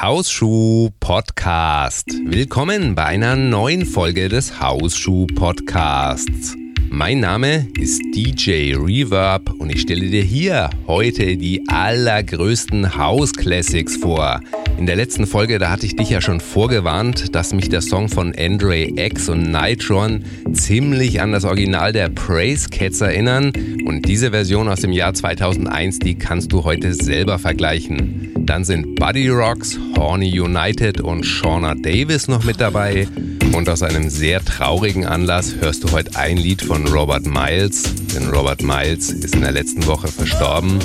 Hausschuh Podcast. Willkommen bei einer neuen Folge des Hausschuh Podcasts. Mein Name ist DJ Reverb und ich stelle dir hier heute die allergrößten House Classics vor. In der letzten Folge, da hatte ich dich ja schon vorgewarnt, dass mich der Song von Andre X und Nitron ziemlich an das Original der Praise Cats erinnern und diese Version aus dem Jahr 2001, die kannst du heute selber vergleichen. Dann sind Buddy Rocks, Horny United und Shauna Davis noch mit dabei. Und aus einem sehr traurigen Anlass hörst du heute ein Lied von Robert Miles, denn Robert Miles ist in der letzten Woche verstorben.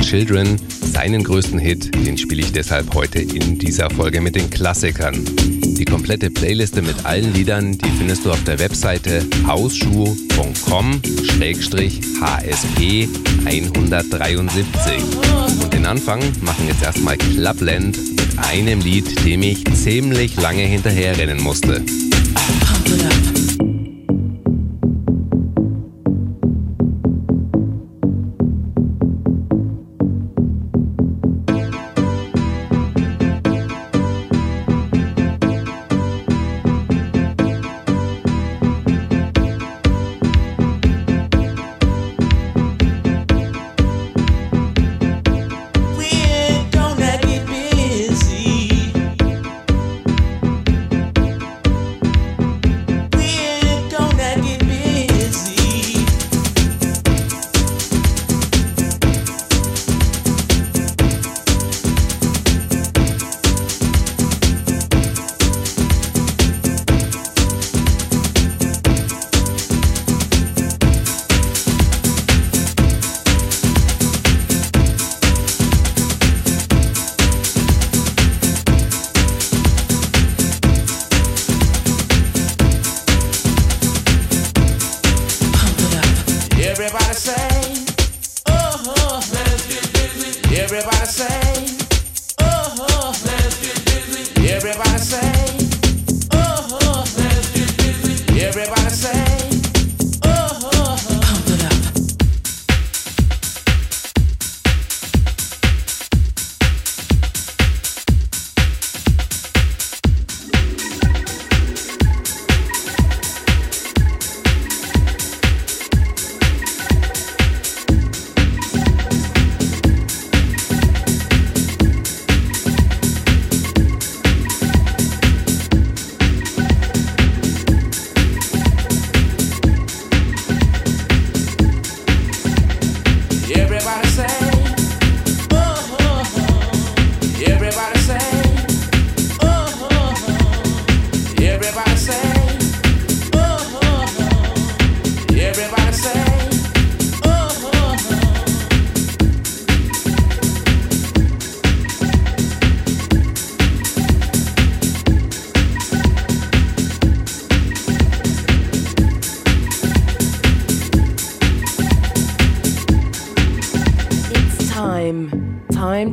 Children, seinen größten Hit, den spiele ich deshalb heute in dieser Folge mit den Klassikern. Die komplette Playliste mit allen Liedern, die findest du auf der Webseite hausschuh.com-hsp 173. Den Anfang machen jetzt erstmal Clubland mit einem Lied, dem ich ziemlich lange hinterherrennen musste. Pump it up.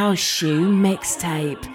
House Shoe mixtape.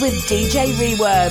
With DJ Reverb.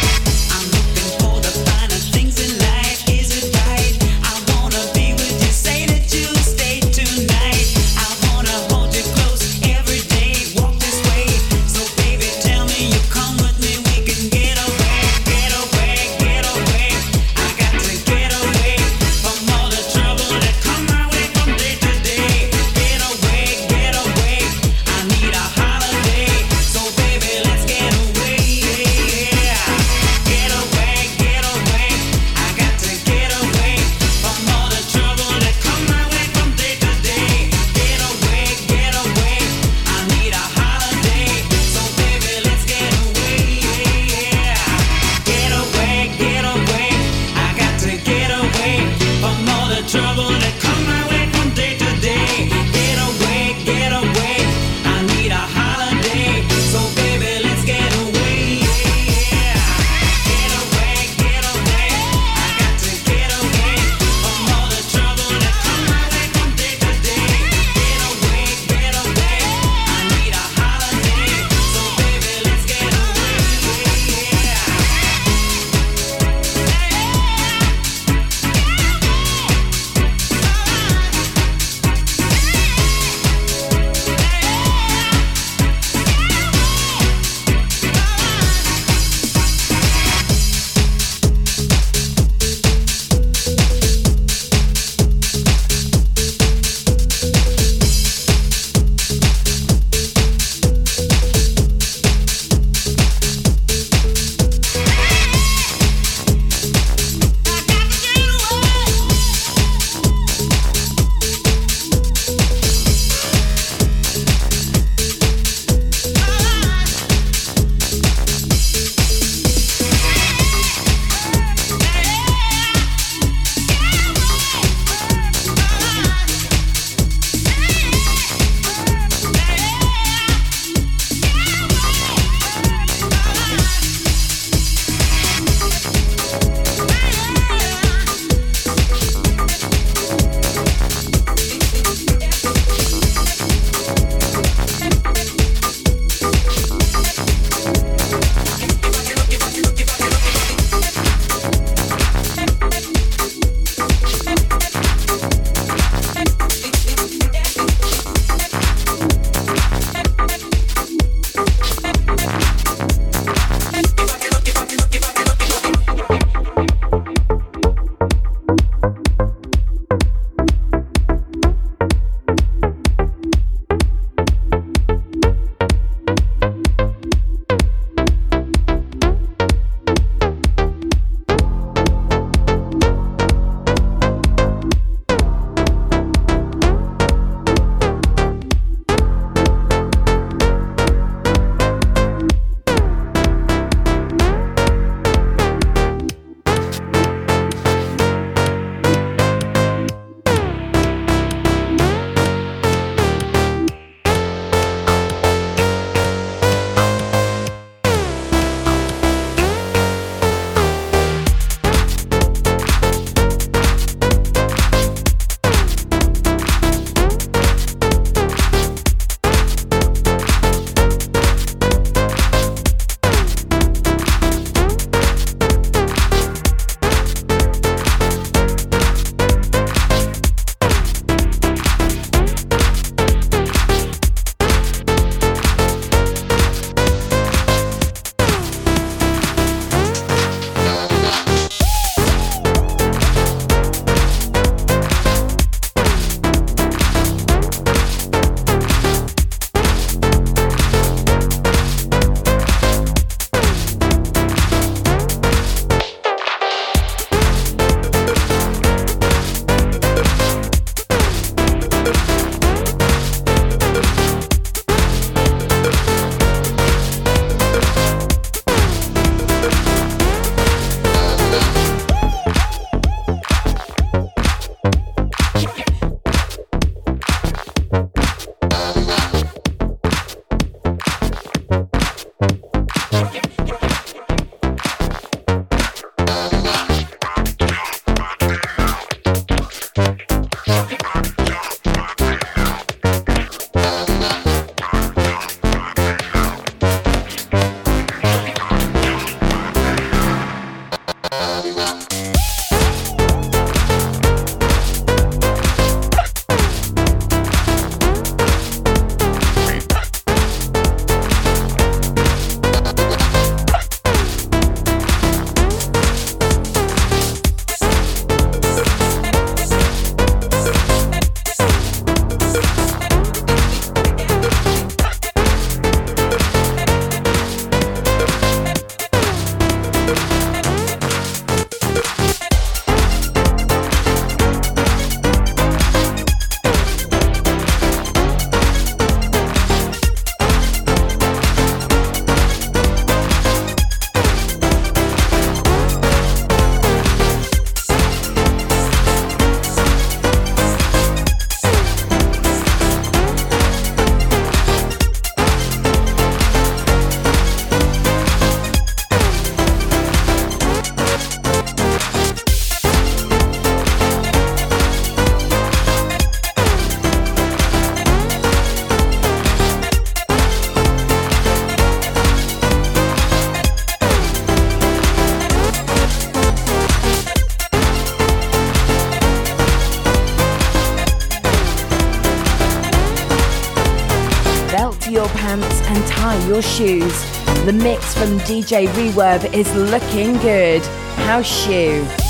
Pants and tie your shoes. The mix from DJ Reverb is looking good. House Shoe.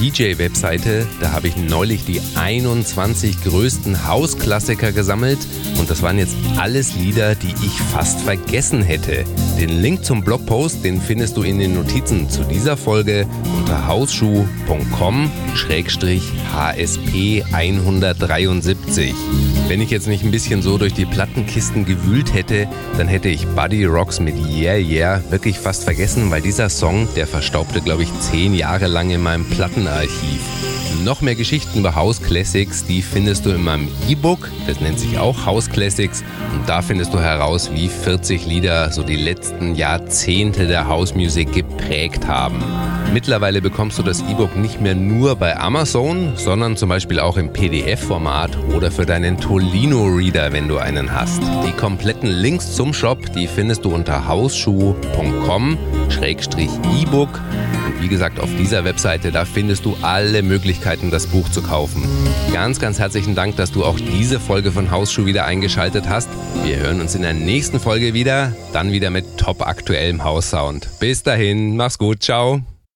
DJ-Webseite, da habe ich neulich die 21 größten Hausklassiker gesammelt und das waren jetzt alles Lieder, die ich fast vergessen hätte. Den Link zum Blogpost, den findest du in den Notizen zu dieser Folge unter hausschuh.com-hsp 173. Wenn ich jetzt nicht ein bisschen so durch die Plattenkisten gewühlt hätte, dann hätte ich Buddy Rocks mit Yeah Yeah wirklich fast vergessen, weil dieser Song, der verstaubte, glaube ich, zehn Jahre lang in meinem Plattenarchiv. Noch mehr Geschichten über House Classics, die findest du in meinem E-Book. Das nennt sich auch House Classics. Und da findest du heraus, wie 40 Lieder so die letzten Jahrzehnte der House Music geprägt haben. Mittlerweile bekommst du das E-Book nicht mehr nur bei Amazon, sondern zum Beispiel auch im PDF-Format oder für deinen Tolino-Reader, wenn du einen hast. Die kompletten Links zum Shop, die findest du unter hausschuh.com-e-book. Wie gesagt, auf dieser Webseite, da findest du alle Möglichkeiten, das Buch zu kaufen. Ganz, ganz herzlichen Dank, dass du auch diese Folge von Hausschuh wieder eingeschaltet hast. Wir hören uns in der nächsten Folge wieder, dann wieder mit top aktuellem Haussound. Bis dahin, mach's gut, ciao.